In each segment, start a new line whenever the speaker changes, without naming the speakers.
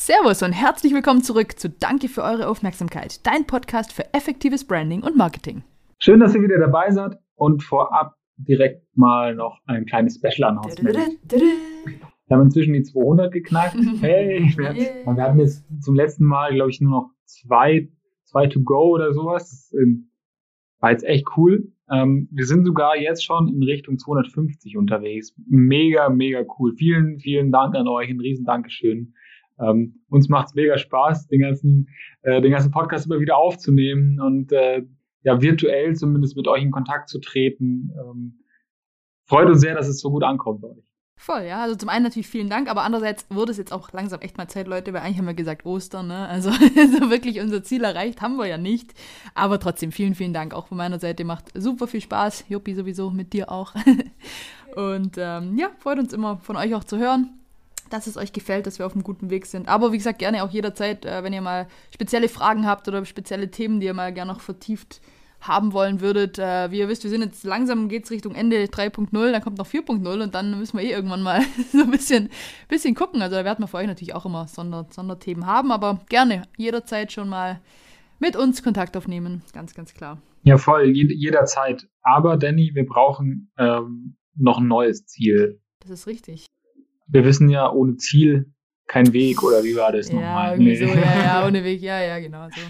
Servus und herzlich willkommen zurück zu Danke für eure Aufmerksamkeit, dein Podcast für effektives Branding und Marketing.
Schön, dass ihr wieder dabei seid und vorab direkt mal noch ein kleines Special Announcement. Wir haben inzwischen die 200 geknackt. Hey, wir, yeah. wir hatten jetzt zum letzten Mal, glaube ich, nur noch zwei, zwei to go oder sowas. Das ähm, war jetzt echt cool. Ähm, wir sind sogar jetzt schon in Richtung 250 unterwegs. Mega, mega cool. Vielen, vielen Dank an euch. Ein riesen Dankeschön. Ähm, uns macht's mega Spaß, den ganzen, äh, den ganzen Podcast immer wieder aufzunehmen und äh, ja, virtuell zumindest mit euch in Kontakt zu treten. Ähm, freut uns sehr, dass es so gut ankommt bei euch.
Voll, ja. Also zum einen natürlich vielen Dank, aber andererseits wurde es jetzt auch langsam echt mal Zeit, Leute, weil eigentlich haben wir gesagt Ostern, ne? Also so wirklich unser Ziel erreicht haben wir ja nicht. Aber trotzdem vielen, vielen Dank auch von meiner Seite. Macht super viel Spaß. Juppi sowieso mit dir auch. Und ähm, ja, freut uns immer von euch auch zu hören dass es euch gefällt, dass wir auf einem guten Weg sind. Aber wie gesagt, gerne auch jederzeit, äh, wenn ihr mal spezielle Fragen habt oder spezielle Themen, die ihr mal gerne noch vertieft haben wollen würdet. Äh, wie ihr wisst, wir sind jetzt langsam, geht es Richtung Ende 3.0, dann kommt noch 4.0 und dann müssen wir eh irgendwann mal so ein bisschen, bisschen gucken. Also da werden wir für euch natürlich auch immer Sonder, Sonderthemen haben, aber gerne jederzeit schon mal mit uns Kontakt aufnehmen, ganz, ganz klar.
Ja, voll, jederzeit. Aber Danny, wir brauchen ähm, noch ein neues Ziel.
Das ist richtig
wir wissen ja, ohne Ziel kein Weg, oder wie war das
ja,
nochmal?
Nee. so, ja, ja, ohne Weg, ja, ja, genau so.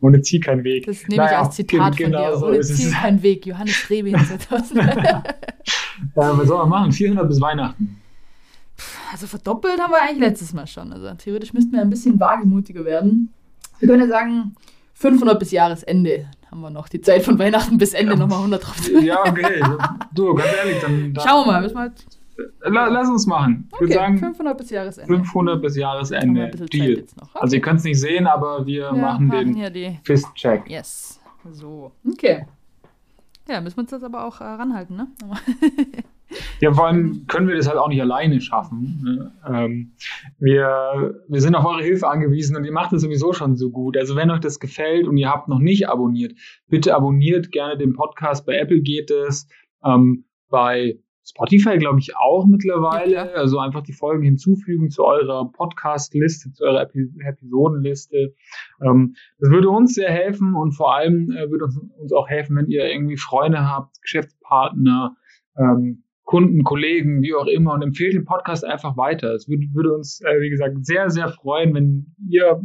Ohne Ziel kein Weg.
Das nehme naja, ich als Zitat genau von dir. So ohne Ziel es. kein Weg. Johannes Rebe 2000. ja,
was soll man machen? 400 bis Weihnachten.
Also verdoppelt haben wir eigentlich letztes Mal schon. Also theoretisch müssten wir ein bisschen wagemutiger werden. Wir können ja sagen, 500 bis Jahresende haben wir noch. Die Zeit von Weihnachten bis Ende ja. nochmal 100 drauf.
ja, okay. Du, ganz ehrlich, dann.
dann Schauen wir mal. Müssen wir halt
Lass uns machen.
Ich würde sagen 500 bis Jahresende.
500 bis Jahresende. Deal. Okay. Also ihr könnt es nicht sehen, aber wir, wir machen, machen den Fist-Check.
Yes. So. Okay. Ja, müssen wir uns das aber auch äh, ranhalten, ne?
ja, vor allem können wir das halt auch nicht alleine schaffen. Ne? Ähm, wir, wir sind auf eure Hilfe angewiesen und ihr macht es sowieso schon so gut. Also wenn euch das gefällt und ihr habt noch nicht abonniert, bitte abonniert gerne den Podcast. Bei Apple geht es. Ähm, bei Spotify, glaube ich, auch mittlerweile. Ja, also einfach die Folgen hinzufügen zu eurer Podcast-Liste, zu eurer Epi Episodenliste. Ähm, das würde uns sehr helfen und vor allem äh, würde uns, uns auch helfen, wenn ihr irgendwie Freunde habt, Geschäftspartner, ähm, Kunden, Kollegen, wie auch immer und empfehlt den Podcast einfach weiter. Es würde, würde uns, äh, wie gesagt, sehr, sehr freuen, wenn ihr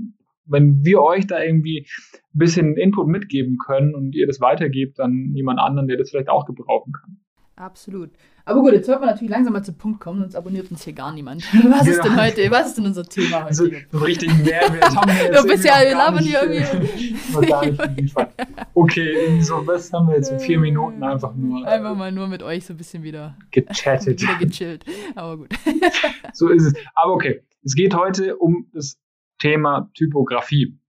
wenn wir euch da irgendwie ein bisschen Input mitgeben können und ihr das weitergebt an jemand anderen, der das vielleicht auch gebrauchen kann.
Absolut. Aber gut, jetzt sollten wir natürlich langsam mal zum Punkt kommen, sonst abonniert uns hier gar niemand. Was ja. ist denn heute, was ist denn unser Thema heute?
So, so richtig Mehrwert haben wir jetzt.
Du bist ja, wir labern hier irgendwie.
okay, so was haben wir jetzt in vier Minuten einfach nur.
Einfach mal nur mit euch so ein bisschen wieder
gechattet.
wieder gechillt. Aber gut.
so ist es. Aber okay, es geht heute um das Thema Typografie.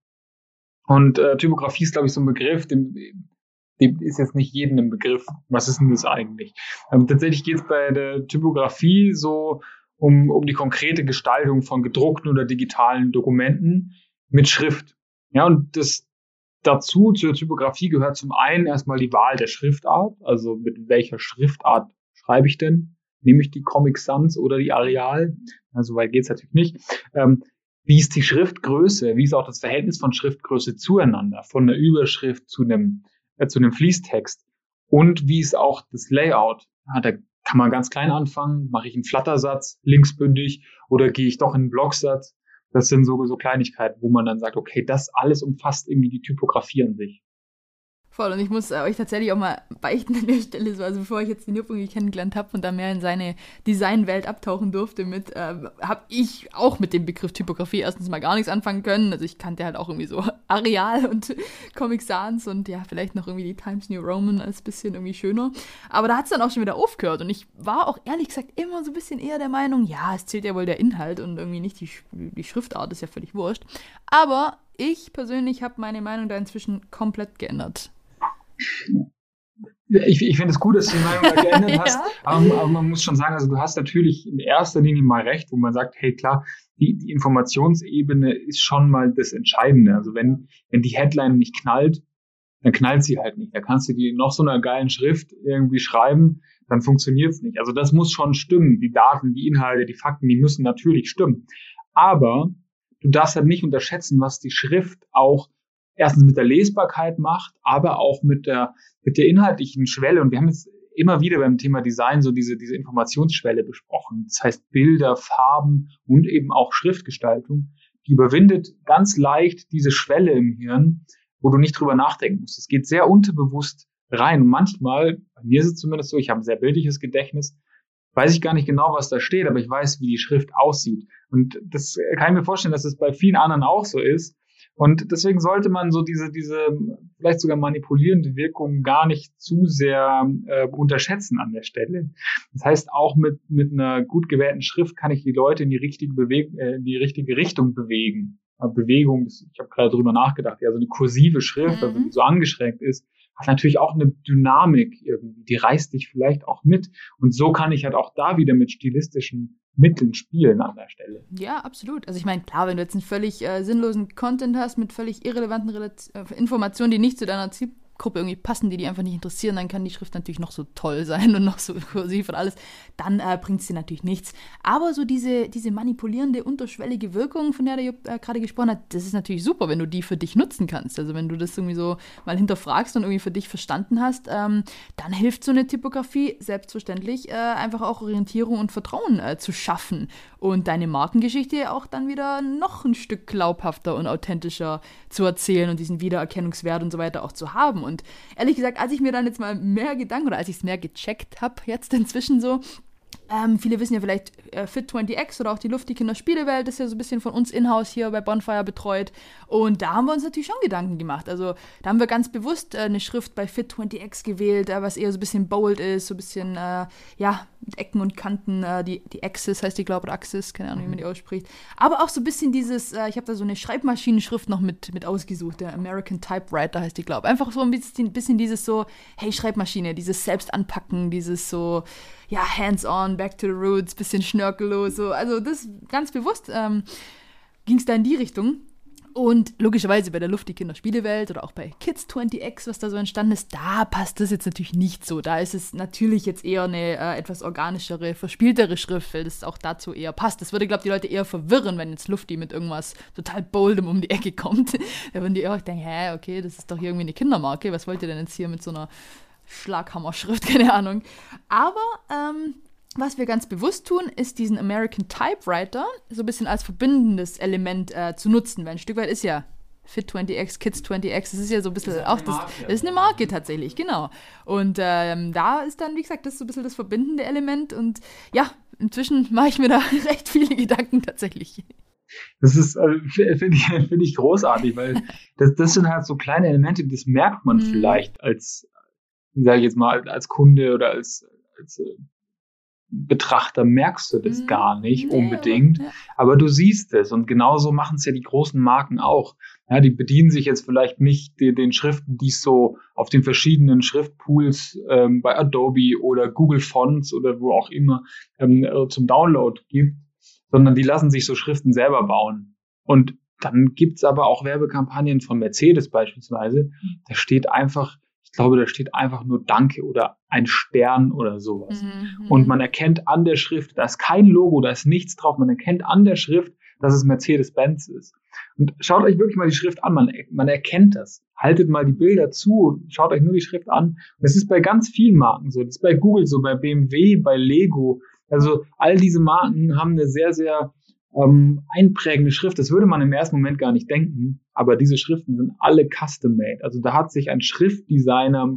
Und äh, Typografie ist, glaube ich, so ein Begriff, den, dem ist jetzt nicht jedem ein Begriff. Was ist denn das eigentlich? Ähm, tatsächlich geht es bei der Typografie so um, um die konkrete Gestaltung von gedruckten oder digitalen Dokumenten mit Schrift. Ja, und das dazu zur Typografie gehört zum einen erstmal die Wahl der Schriftart, also mit welcher Schriftart schreibe ich denn? Nehme ich die Comic Sans oder die Arial? Also weit geht's natürlich nicht. Ähm, wie ist die Schriftgröße? Wie ist auch das Verhältnis von Schriftgröße zueinander? Von der Überschrift zu einem äh, zu einem Fließtext. Und wie ist auch das Layout? Ja, da kann man ganz klein anfangen. Mache ich einen Flattersatz, linksbündig, oder gehe ich doch in einen Blocksatz? Das sind so, so Kleinigkeiten, wo man dann sagt, okay, das alles umfasst irgendwie die Typografie an sich.
Voll, und ich muss äh, euch tatsächlich auch mal beichten an der Stelle, so, also bevor ich jetzt den Jupp kennengelernt habe und da mehr in seine Designwelt abtauchen durfte mit, äh, habe ich auch mit dem Begriff Typografie erstens mal gar nichts anfangen können. Also ich kannte halt auch irgendwie so Areal und Comic Sans und ja, vielleicht noch irgendwie die Times New Roman als bisschen irgendwie schöner. Aber da hat es dann auch schon wieder aufgehört und ich war auch ehrlich gesagt immer so ein bisschen eher der Meinung, ja, es zählt ja wohl der Inhalt und irgendwie nicht die, die Schriftart, ist ja völlig wurscht. Aber ich persönlich habe meine Meinung da inzwischen komplett geändert.
Ich, ich finde es gut, dass du die Meinung da geändert hast, ja. aber, aber, man muss schon sagen, also du hast natürlich in erster Linie mal recht, wo man sagt, hey klar, die, die Informationsebene ist schon mal das Entscheidende. Also wenn, wenn die Headline nicht knallt, dann knallt sie halt nicht. Da kannst du die noch so einer geilen Schrift irgendwie schreiben, dann funktioniert es nicht. Also das muss schon stimmen. Die Daten, die Inhalte, die Fakten, die müssen natürlich stimmen. Aber du darfst halt nicht unterschätzen, was die Schrift auch erstens mit der Lesbarkeit macht, aber auch mit der, mit der inhaltlichen Schwelle. Und wir haben jetzt immer wieder beim Thema Design so diese, diese Informationsschwelle besprochen. Das heißt Bilder, Farben und eben auch Schriftgestaltung. Die überwindet ganz leicht diese Schwelle im Hirn, wo du nicht drüber nachdenken musst. Es geht sehr unterbewusst rein. Manchmal, bei mir ist es zumindest so, ich habe ein sehr bildliches Gedächtnis, weiß ich gar nicht genau, was da steht, aber ich weiß, wie die Schrift aussieht. Und das kann ich mir vorstellen, dass es bei vielen anderen auch so ist. Und deswegen sollte man so diese, diese vielleicht sogar manipulierende Wirkung gar nicht zu sehr äh, unterschätzen an der Stelle. Das heißt, auch mit, mit einer gut gewählten Schrift kann ich die Leute in die richtige, Beweg äh, in die richtige Richtung bewegen. Bewegung, ich habe gerade drüber nachgedacht, ja, so eine kursive Schrift, also mhm. also die so angeschränkt ist, hat natürlich auch eine Dynamik irgendwie, die reißt dich vielleicht auch mit. Und so kann ich halt auch da wieder mit stilistischen Mitteln spielen an der Stelle.
Ja, absolut. Also ich meine, klar, wenn du jetzt einen völlig äh, sinnlosen Content hast mit völlig irrelevanten Relaz äh, Informationen, die nicht zu deiner Ziel Gruppe irgendwie passen, die die einfach nicht interessieren, dann kann die Schrift natürlich noch so toll sein und noch so kursiv und alles. Dann äh, bringt sie natürlich nichts. Aber so diese, diese manipulierende, unterschwellige Wirkung, von der der Jupp äh, gerade gesprochen hat, das ist natürlich super, wenn du die für dich nutzen kannst. Also wenn du das irgendwie so mal hinterfragst und irgendwie für dich verstanden hast, ähm, dann hilft so eine Typografie selbstverständlich äh, einfach auch Orientierung und Vertrauen äh, zu schaffen und deine Markengeschichte auch dann wieder noch ein Stück glaubhafter und authentischer zu erzählen und diesen Wiedererkennungswert und so weiter auch zu haben. Und ehrlich gesagt, als ich mir dann jetzt mal mehr Gedanken oder als ich es mehr gecheckt habe, jetzt inzwischen so, ähm, viele wissen ja vielleicht äh, Fit20X oder auch die Luft, die Kinderspielewelt ist ja so ein bisschen von uns in-house hier bei Bonfire betreut. Und da haben wir uns natürlich schon Gedanken gemacht. Also da haben wir ganz bewusst äh, eine Schrift bei Fit20X gewählt, äh, was eher so ein bisschen bold ist, so ein bisschen, äh, ja, mit Ecken und Kanten. Äh, die, die Axis heißt die, glaube ich, oder Axis, keine Ahnung, wie man die ausspricht. Aber auch so ein bisschen dieses, äh, ich habe da so eine Schreibmaschinenschrift noch mit, mit ausgesucht, der American Typewriter heißt die, glaube ich. Einfach so ein bisschen, bisschen dieses so, hey, Schreibmaschine, dieses Selbstanpacken, dieses so, ja, hands-on, back to the roots, bisschen schnörkellos, so. Also das ganz bewusst ähm, ging es da in die Richtung. Und logischerweise bei der Luft die Kinderspielewelt oder auch bei Kids 20X, was da so entstanden ist, da passt das jetzt natürlich nicht so. Da ist es natürlich jetzt eher eine äh, etwas organischere, verspieltere Schrift, weil das auch dazu eher passt. Das würde, glaube ich, die Leute eher verwirren, wenn jetzt Lufti mit irgendwas total boldem um die Ecke kommt. da würden die auch denken, hä, okay, das ist doch irgendwie eine Kindermarke. Was wollt ihr denn jetzt hier mit so einer Schlaghammerschrift, keine Ahnung. Aber ähm, was wir ganz bewusst tun, ist diesen American Typewriter so ein bisschen als verbindendes Element äh, zu nutzen, weil ein Stück weit ist ja Fit 20X, Kids 20X, das ist ja so ein bisschen das auch das, das ist eine Marke tatsächlich, genau. Und ähm, da ist dann, wie gesagt, das so ein bisschen das verbindende Element und ja, inzwischen mache ich mir da recht viele Gedanken tatsächlich.
Das ist, äh, finde ich, find ich großartig, weil das, das sind halt so kleine Elemente, das merkt man mhm. vielleicht als, wie sage ich jetzt mal, als Kunde oder als, als äh, Betrachter merkst du das mhm. gar nicht nee, unbedingt, aber, ja. aber, du siehst es und genauso machen es ja die großen Marken auch. Ja, die bedienen sich jetzt vielleicht nicht den, den Schriften, die es so auf den verschiedenen Schriftpools ähm, bei Adobe oder Google Fonts oder wo auch immer ähm, äh, zum Download gibt, sondern die lassen sich so Schriften selber bauen. Und dann gibt's aber auch Werbekampagnen von Mercedes beispielsweise. Mhm. Da steht einfach ich glaube, da steht einfach nur Danke oder ein Stern oder sowas. Mhm. Und man erkennt an der Schrift, da ist kein Logo, da ist nichts drauf. Man erkennt an der Schrift, dass es Mercedes-Benz ist. Und schaut euch wirklich mal die Schrift an, man, man erkennt das. Haltet mal die Bilder zu, schaut euch nur die Schrift an. Und es ist bei ganz vielen Marken so. Das ist bei Google so, bei BMW, bei Lego. Also all diese Marken haben eine sehr, sehr ähm, einprägende Schrift. Das würde man im ersten Moment gar nicht denken, aber diese Schriften sind alle custom-made. Also da hat sich ein Schriftdesigner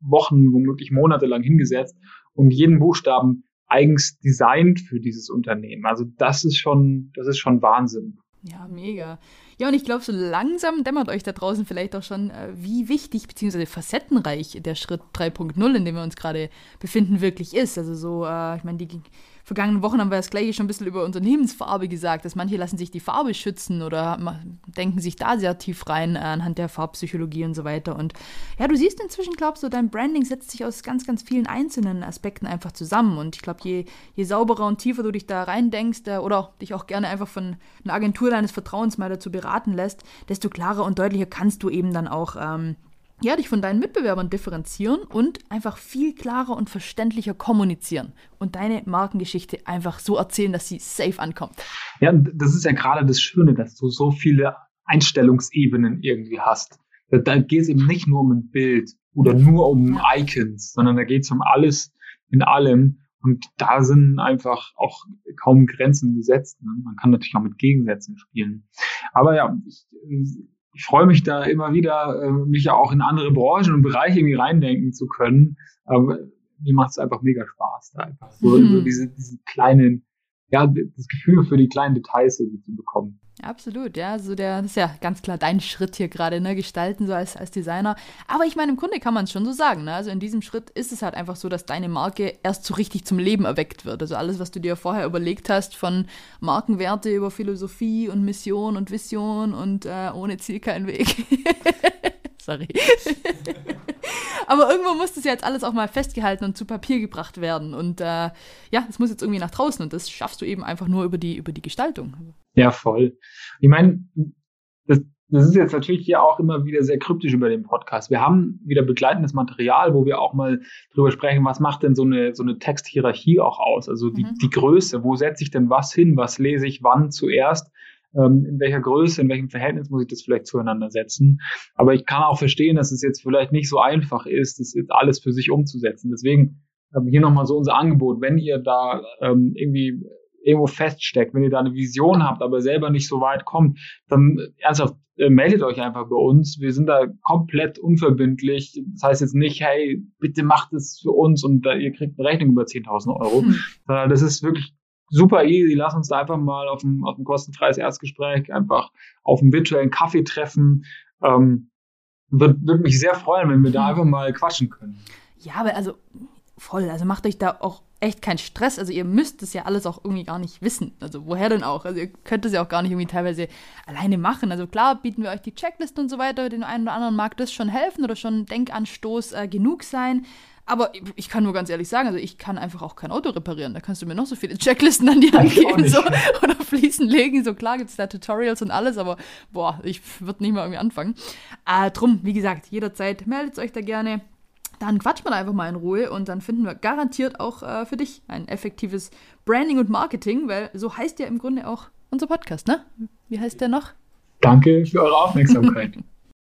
Wochen, womöglich Monate lang hingesetzt und jeden Buchstaben eigens designt für dieses Unternehmen. Also das ist schon, das ist schon Wahnsinn.
Ja, mega. Ja, und ich glaube, so langsam dämmert euch da draußen vielleicht auch schon, äh, wie wichtig bzw. facettenreich der Schritt 3.0, in dem wir uns gerade befinden, wirklich ist. Also so, äh, ich meine, die vergangenen Wochen haben wir das gleiche schon ein bisschen über Unternehmensfarbe gesagt, dass manche lassen sich die Farbe schützen oder denken sich da sehr tief rein äh, anhand der Farbpsychologie und so weiter. Und ja, du siehst inzwischen, glaubst du, dein Branding setzt sich aus ganz, ganz vielen einzelnen Aspekten einfach zusammen. Und ich glaube, je, je sauberer und tiefer du dich da reindenkst oder dich auch gerne einfach von einer Agentur deines Vertrauens mal dazu beraten lässt, desto klarer und deutlicher kannst du eben dann auch ähm, ja, dich von deinen Mitbewerbern differenzieren und einfach viel klarer und verständlicher kommunizieren und deine Markengeschichte einfach so erzählen, dass sie safe ankommt.
Ja, das ist ja gerade das Schöne, dass du so viele Einstellungsebenen irgendwie hast. Da, da geht es eben nicht nur um ein Bild oder nur um Icons, sondern da geht es um alles in allem. Und da sind einfach auch kaum Grenzen gesetzt. Ne? Man kann natürlich auch mit Gegensätzen spielen. Aber ja, ich, ich freue mich da immer wieder, äh, mich ja auch in andere Branchen und Bereiche irgendwie reindenken zu können. Aber mir macht es einfach mega Spaß, da einfach so, mhm. so diese, diese kleinen, ja, das Gefühl für die kleinen Details irgendwie zu bekommen.
Absolut, ja. So der, das ist ja ganz klar dein Schritt hier gerade, ne? Gestalten so als, als Designer. Aber ich meine, im Grunde kann man es schon so sagen, ne? Also in diesem Schritt ist es halt einfach so, dass deine Marke erst so richtig zum Leben erweckt wird. Also alles, was du dir vorher überlegt hast, von Markenwerte über Philosophie und Mission und Vision und äh, ohne Ziel kein Weg. Sorry. Aber irgendwo muss das ja jetzt alles auch mal festgehalten und zu Papier gebracht werden. Und äh, ja, es muss jetzt irgendwie nach draußen und das schaffst du eben einfach nur über die, über die Gestaltung.
Ja, voll. Ich meine, das, das ist jetzt natürlich hier auch immer wieder sehr kryptisch über den Podcast. Wir haben wieder begleitendes Material, wo wir auch mal drüber sprechen, was macht denn so eine, so eine Texthierarchie auch aus? Also die, mhm. die Größe, wo setze ich denn was hin, was lese ich wann zuerst? Ähm, in welcher Größe, in welchem Verhältnis muss ich das vielleicht zueinander setzen. Aber ich kann auch verstehen, dass es jetzt vielleicht nicht so einfach ist, das jetzt alles für sich umzusetzen. Deswegen ähm, hier nochmal so unser Angebot, wenn ihr da ähm, irgendwie irgendwo feststeckt, wenn ihr da eine Vision habt, aber selber nicht so weit kommt, dann ernsthaft äh, meldet euch einfach bei uns. Wir sind da komplett unverbindlich. Das heißt jetzt nicht, hey, bitte macht es für uns und äh, ihr kriegt eine Rechnung über 10.000 Euro. Hm. Das ist wirklich super easy. Lass uns da einfach mal auf ein, auf ein kostenfreies Erstgespräch einfach auf einem virtuellen Kaffee treffen. Ähm, Würde würd mich sehr freuen, wenn wir da einfach mal quatschen können.
Ja, aber also voll. Also macht euch da auch echt keinen Stress. Also ihr müsst es ja alles auch irgendwie gar nicht wissen. Also woher denn auch? Also ihr könnt es ja auch gar nicht irgendwie teilweise alleine machen. Also klar bieten wir euch die Checkliste und so weiter. Den einen oder anderen mag das schon helfen oder schon Denkanstoß äh, genug sein. Aber ich kann nur ganz ehrlich sagen, also ich kann einfach auch kein Auto reparieren. Da kannst du mir noch so viele Checklisten an die Hand geben so, oder Fliesen legen. So klar gibt es da Tutorials und alles, aber boah, ich würde nicht mal irgendwie anfangen. Äh, drum, wie gesagt, jederzeit meldet euch da gerne. Dann quatscht man einfach mal in Ruhe und dann finden wir garantiert auch äh, für dich ein effektives Branding und Marketing, weil so heißt ja im Grunde auch unser Podcast, ne? Wie heißt der noch?
Danke für eure Aufmerksamkeit.